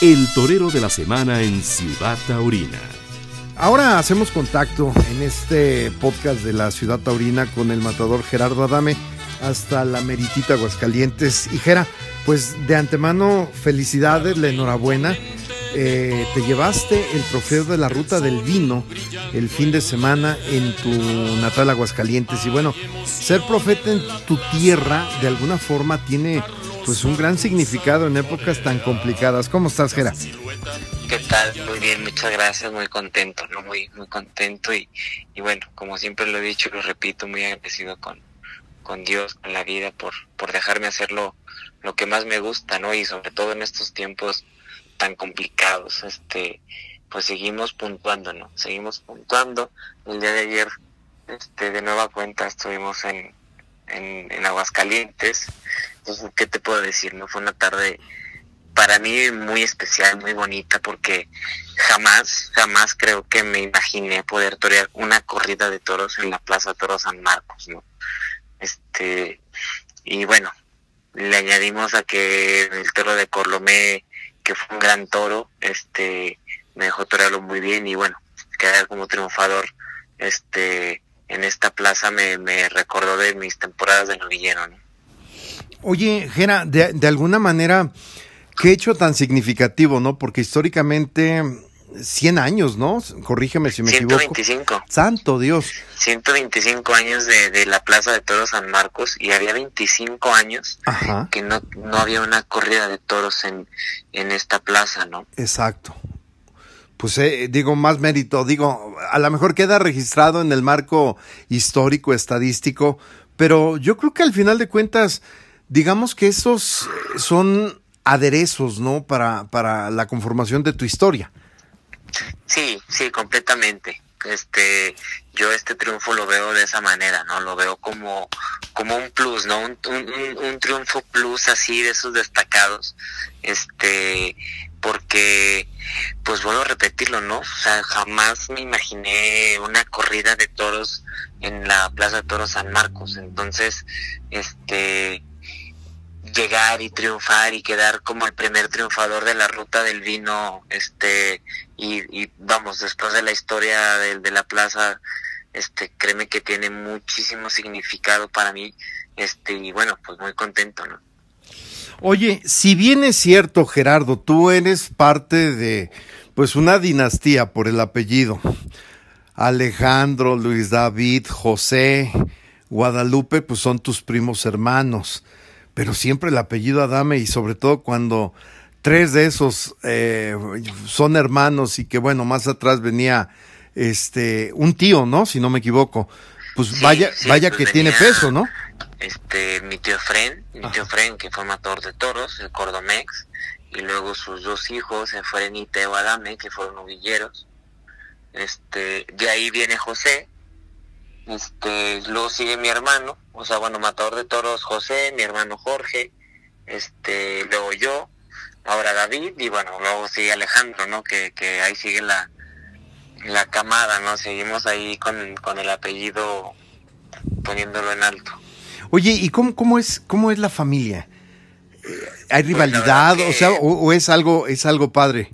el torero de la semana en Ciudad Taurina. Ahora hacemos contacto en este podcast de la Ciudad Taurina con el matador Gerardo Adame hasta la Meritita Aguascalientes. Y Gera, pues de antemano felicidades, la enhorabuena. Eh, te llevaste el trofeo de la ruta del vino el fin de semana en tu natal Aguascalientes. Y bueno, ser profeta en tu tierra de alguna forma tiene pues un gran significado en épocas tan complicadas. ¿Cómo estás, Gera? ¿Qué tal? Muy bien, muchas gracias, muy contento, ¿no? Muy, muy contento y, bueno, como siempre lo he dicho y lo repito, muy agradecido con, con Dios, con la vida, por, por dejarme hacerlo lo que más me gusta, ¿no? Y sobre todo en estos tiempos tan complicados, este, pues seguimos puntuando, ¿no? Seguimos puntuando. El día de ayer, este, de nueva cuenta estuvimos en, en, en Aguascalientes. Entonces, ¿qué te puedo decir? No fue una tarde para mí muy especial, muy bonita, porque jamás, jamás creo que me imaginé poder torear una corrida de toros en la Plaza Toros San Marcos, ¿no? Este, y bueno, le añadimos a que el toro de Corlomé, que fue un gran toro, este, me dejó torearlo muy bien y bueno, quedar como triunfador, este, en esta plaza me, me recordó de mis temporadas de novillero, ¿no? Oye, Gera, de, de alguna manera, qué hecho tan significativo, ¿no? Porque históricamente 100 años, ¿no? Corrígeme si me 125. equivoco. Santo Dios. 125 años de, de, la Plaza de Toros San Marcos y había 25 años Ajá. que no, no había una corrida de toros en, en esta plaza, ¿no? Exacto. Pues eh, digo, más mérito, digo, a lo mejor queda registrado en el marco histórico, estadístico, pero yo creo que al final de cuentas, digamos que esos son aderezos, ¿no? Para, para la conformación de tu historia. Sí, sí, completamente. Este, yo este triunfo lo veo de esa manera, ¿no? Lo veo como, como un plus, ¿no? Un, un, un triunfo plus así de esos destacados, este, porque, pues vuelvo a repetirlo, ¿no? O sea, jamás me imaginé una corrida de toros en la Plaza de Toros San Marcos. Entonces, este, llegar y triunfar y quedar como el primer triunfador de la ruta del vino, este, y, y vamos, después de la historia de, de, la plaza, este, créeme que tiene muchísimo significado para mí, este, y bueno, pues muy contento, ¿no? Oye, si bien es cierto, Gerardo, tú eres parte de, pues, una dinastía por el apellido. Alejandro, Luis David, José, Guadalupe, pues son tus primos hermanos pero siempre el apellido Adame y sobre todo cuando tres de esos eh, son hermanos y que bueno, más atrás venía este un tío, ¿no? Si no me equivoco. Pues sí, vaya, sí, vaya pues que tiene peso, ¿no? Este, mi tío Fren, mi Ajá. tío Fren, que fue matador de toros, el Cordomex, y luego sus dos hijos, Efren y Teo Adame, que fueron novilleros. Este, de ahí viene José, este, luego sigue mi hermano, o sea, bueno, matador de toros José, mi hermano Jorge, este, luego yo, ahora David, y bueno, luego sigue Alejandro, ¿no? Que, que ahí sigue la, la camada, ¿no? Seguimos ahí con, con el apellido poniéndolo en alto. Oye, ¿y cómo, cómo es, cómo es la familia? ¿Hay Pues, rivalidad? O sea, o, o, es algo, es algo padre.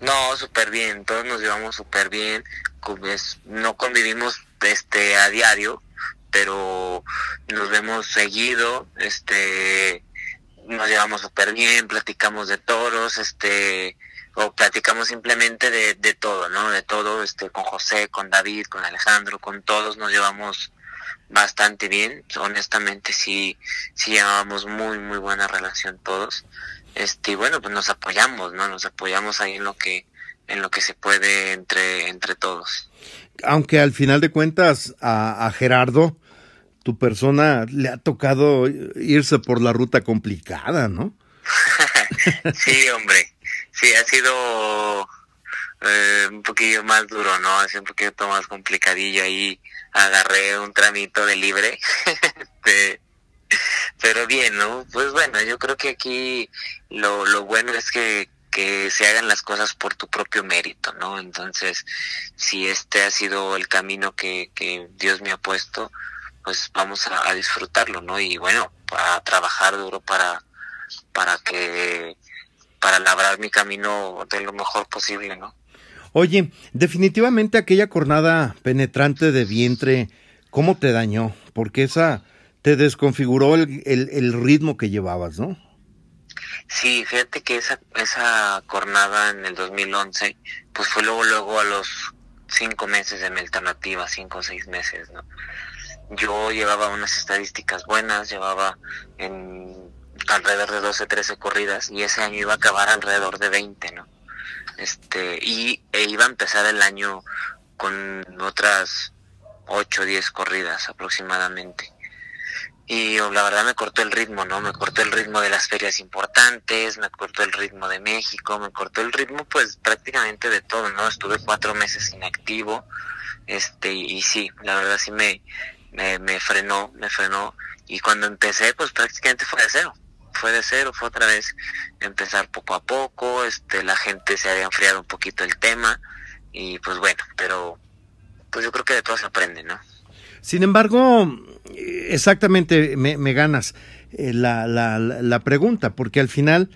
No, súper bien, todos nos llevamos súper bien, no convivimos este a diario, pero nos vemos seguido, este nos llevamos súper bien, platicamos de toros, este o platicamos simplemente de, de todo, ¿no? De todo, este, con José, con David, con Alejandro, con todos nos llevamos bastante bien, honestamente sí, sí llevábamos muy, muy buena relación todos, este, y bueno, pues nos apoyamos, ¿no? Nos apoyamos ahí en lo que, en lo que se puede entre, entre todos. Aunque al final de cuentas a, a Gerardo, tu persona le ha tocado irse por la ruta complicada, ¿no? sí, hombre, sí, ha sido eh, un poquillo más duro, ¿no? Ha sido un poquito más complicadillo ahí. Agarré un tramito de libre. de, pero bien, ¿no? Pues bueno, yo creo que aquí lo, lo bueno es que, que se hagan las cosas por tu propio mérito, ¿no? Entonces, si este ha sido el camino que, que Dios me ha puesto, pues vamos a, a disfrutarlo, ¿no? Y bueno, a trabajar duro para, para que para labrar mi camino de lo mejor posible, ¿no? Oye, definitivamente aquella cornada penetrante de vientre, ¿cómo te dañó? Porque esa te desconfiguró el, el, ritmo que llevabas, ¿no? Sí, fíjate que esa, esa cornada en el 2011, pues fue luego, luego a los cinco meses de mi alternativa, cinco o seis meses, ¿no? Yo llevaba unas estadísticas buenas, llevaba en alrededor de 12, 13 corridas y ese año iba a acabar alrededor de 20, ¿no? Este, y e iba a empezar el año con otras 8 o 10 corridas aproximadamente. Y la verdad me cortó el ritmo, ¿no? Me cortó el ritmo de las ferias importantes, me cortó el ritmo de México, me cortó el ritmo pues prácticamente de todo, ¿no? Estuve cuatro meses inactivo, este, y sí, la verdad sí me, me, me frenó, me frenó. Y cuando empecé pues prácticamente fue de cero fue de cero, fue otra vez empezar poco a poco, este, la gente se había enfriado un poquito el tema y pues bueno, pero pues yo creo que de todo se aprende, ¿no? Sin embargo, exactamente me, ganas eh, la, la, la pregunta, porque al final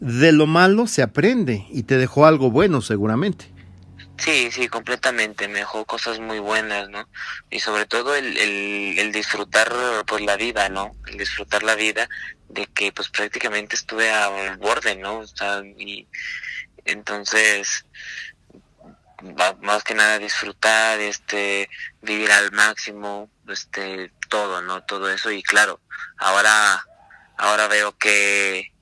de lo malo se aprende y te dejó algo bueno seguramente. Sí, sí, completamente. Me dejó cosas muy buenas, ¿no? Y sobre todo el, el, el, disfrutar, pues, la vida, ¿no? El disfrutar la vida de que, pues, prácticamente estuve al borde, ¿no? O sea, y entonces, más que nada disfrutar, este, vivir al máximo, este, todo, ¿no? Todo eso. Y claro, ahora, ahora veo que,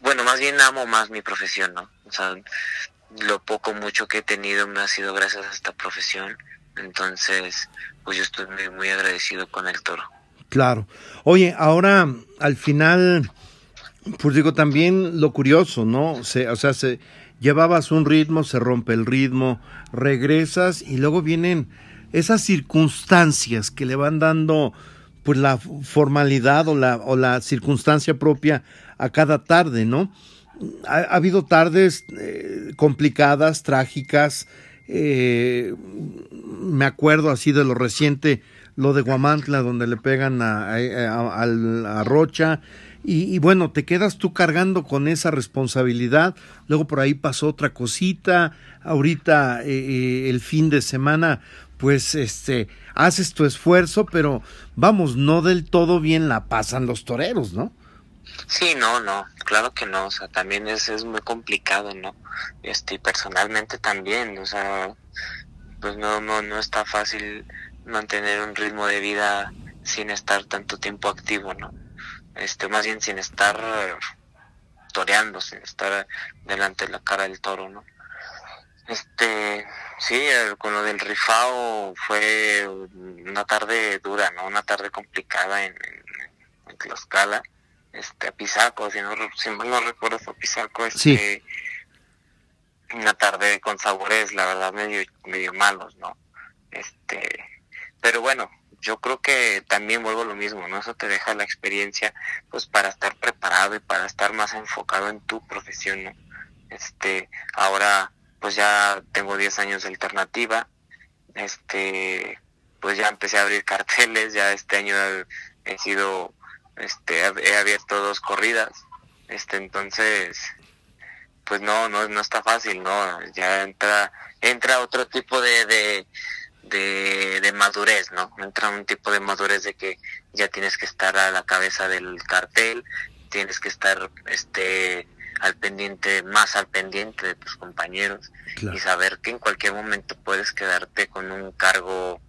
bueno, más bien amo más mi profesión, ¿no? O sea, lo poco mucho que he tenido me ha sido gracias a esta profesión. Entonces, pues yo estoy muy, muy agradecido con el toro. Claro. Oye, ahora al final, pues digo también lo curioso, ¿no? Se, o sea, se, llevabas un ritmo, se rompe el ritmo, regresas y luego vienen esas circunstancias que le van dando pues la formalidad o la, o la circunstancia propia a cada tarde, ¿no? Ha, habido tardes eh, complicadas, trágicas. Eh, me acuerdo así de lo reciente, lo de Guamantla, donde le pegan a, a, Rocha. Y, bueno, te quedas tú cargando con esa responsabilidad. Luego por ahí pasó otra cosita. Ahorita eh, el fin de semana, pues este, haces tu esfuerzo, pero vamos, no del todo bien la pasan los toreros, ¿no? Sí, no, no, claro que no, o sea, también es, es muy complicado, ¿no? Este, personalmente también, o sea, pues no, no, no está fácil mantener un ritmo de vida sin estar tanto tiempo activo, ¿no? Este, más bien sin estar toreando, sin estar delante de la cara del toro, ¿no? Este, sí, con lo del rifao fue una tarde dura, ¿no? Una tarde complicada en, en, en Tlaxcala este, a Pisaco, si, no, si mal no recuerdo fue Pisaco, este, una tarde con sabores, la verdad, medio, medio malos, ¿no? Este, pero bueno, yo creo que también vuelvo a lo mismo, ¿no? Eso te deja la experiencia, pues, para estar preparado y para estar más enfocado en tu profesión, ¿no? Este, ahora, pues ya tengo 10 años de alternativa, este, pues ya empecé a abrir carteles, ya este año he sido este he abierto dos corridas este entonces pues no no no está fácil no ya entra entra otro tipo de, de de, madurez, ¿no? Entra un tipo de madurez de que ya tienes que estar a la cabeza del cartel, tienes que estar este al pendiente, más al pendiente de tus compañeros y saber que en cualquier momento puedes quedarte con un cargo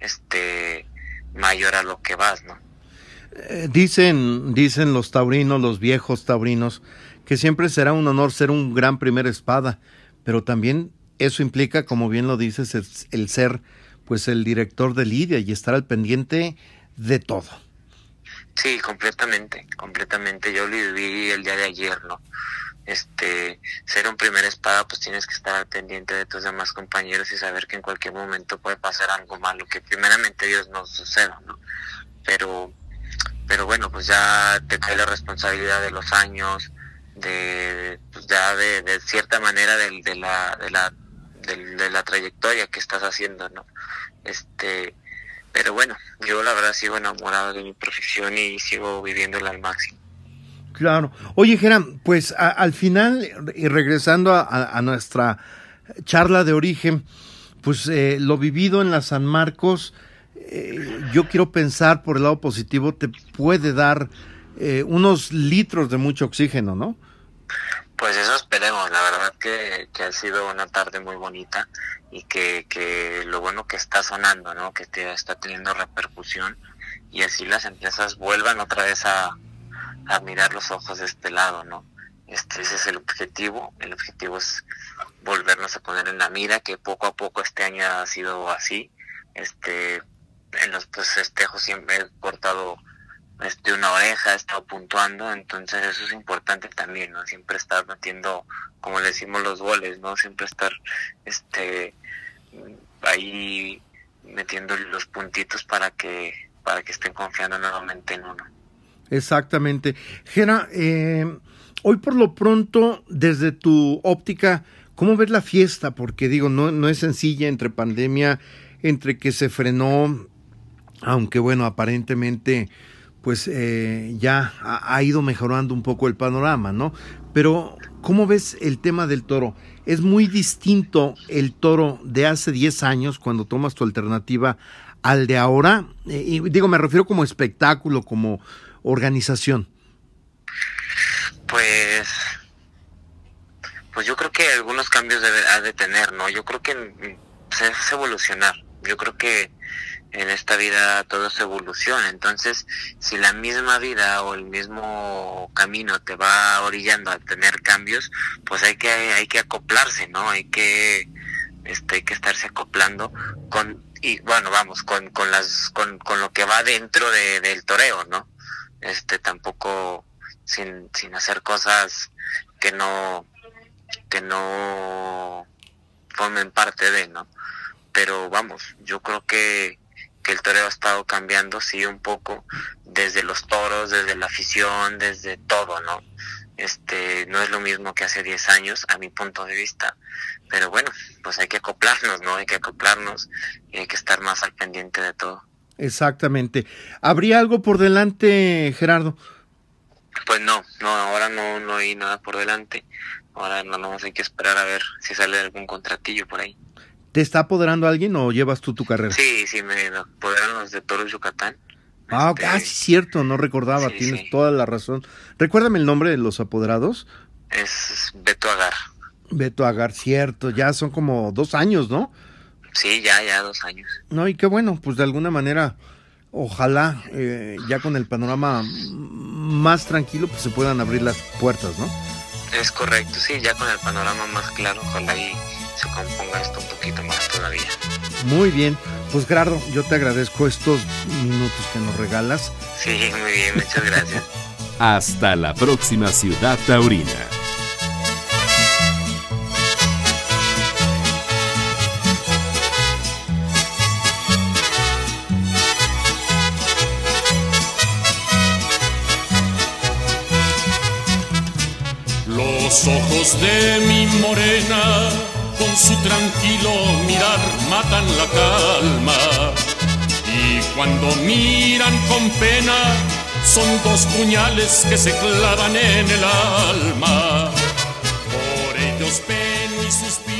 este mayor a lo que vas, ¿no? Eh, dicen, dicen los taurinos, los viejos taurinos, que siempre será un honor ser un gran primer espada, pero también eso implica, como bien lo dices, el, ser pues el director de Lidia y estar al pendiente de todo. Sí, completamente, completamente. Yo lo viví el día de ayer, ¿no? Este, ser un primer espada, pues tienes que estar al pendiente de tus demás compañeros y saber que en cualquier momento puede pasar algo malo, que primeramente Dios no suceda, ¿no? Pero pero bueno, pues ya te cae la responsabilidad de los años, de pues ya de, cierta manera de, de la de la de, la trayectoria que estás haciendo, ¿no? Este, pero bueno, yo la verdad sigo enamorado de mi profesión y sigo viviéndola al máximo. Claro. Oye, Geran, pues al final, y regresando a, nuestra charla de origen, pues eh, lo vivido en la San Marcos, eh, yo quiero pensar por el lado positivo, te puede dar eh, unos litros de mucho oxígeno, ¿no? Pues eso esperemos, la verdad que, ha sido una tarde muy bonita y que, que lo bueno que está sonando, ¿no? Que te, está teniendo repercusión y así las empresas vuelvan otra vez a, a mirar los ojos de este lado, ¿no? Este, ese es el objetivo. El objetivo es volvernos a poner en la mira, que poco a poco este año ha sido así. Este, en los festejos siempre he cortado este, una oreja, he estado puntuando, entonces eso es importante también, ¿no? Siempre estar metiendo, como le decimos, los goles, ¿no? Siempre estar este, ahí metiendo los puntitos para que, para que estén confiando nuevamente en uno. Exactamente. Gera, eh, hoy por lo pronto, desde tu óptica, ¿cómo ves la fiesta? Porque digo, no, no es sencilla entre pandemia, entre que se frenó, aunque bueno, aparentemente pues eh, ya ha, ido mejorando un poco el panorama, ¿no? Pero, ¿cómo ves el tema del toro? Es muy distinto el toro de hace 10 años, cuando tomas tu alternativa, al de ahora. Eh, y digo, me refiero como espectáculo, como organización? Pues, pues yo creo que algunos cambios debe, ha de tener, ¿no? Yo creo que es evolucionar. Yo creo que en esta vida todo es evolución. Entonces, si la misma vida o el mismo camino te va orillando a tener cambios, pues hay que hay que acoplarse, ¿no? Hay que este hay que estarse acoplando con y bueno, vamos, con con las con, con lo que va dentro de, del toreo, ¿no? este tampoco sin, sin hacer cosas que no que no formen parte de, ¿no? Pero vamos, yo creo que, que el toreo ha estado cambiando, sí, un poco, desde los toros, desde la afición, desde todo, ¿no? Este, no es lo mismo que hace 10 años, a mi punto de vista, pero bueno, pues hay que acoplarnos, ¿no? Hay que acoplarnos y hay que estar más al pendiente de todo. Exactamente. ¿Habría algo por delante, Gerardo? Pues no, no, ahora no, no hay nada por delante. Ahora no nos hay que esperar a ver si sale algún contratillo por ahí. ¿Te está apoderando alguien o llevas tú tu carrera? Sí, sí, me apoderaron los de Toro Yucatán. Ah, este, ah, sí, cierto, no recordaba, tienes toda la razón. Recuérdame el nombre de los apoderados. Es Beto Agar. Beto Agar, cierto, ya son como dos años, ¿no? Sí, ya, ya dos años. No, y qué bueno, pues de alguna manera, ojalá eh, ya con el panorama más tranquilo, pues se puedan abrir las puertas, ¿no? Es correcto, sí, ya con el panorama más claro, ojalá y se componga esto un poquito más todavía. Muy bien, pues Gerardo, yo te agradezco estos minutos que nos regalas. Sí, muy bien, muchas gracias. Hasta la próxima ciudad taurina. Los ojos de mi morena, con su tranquilo mirar, matan la calma. Y cuando miran con pena, son dos puñales que se clavan en el alma. Por ellos ven y suspiran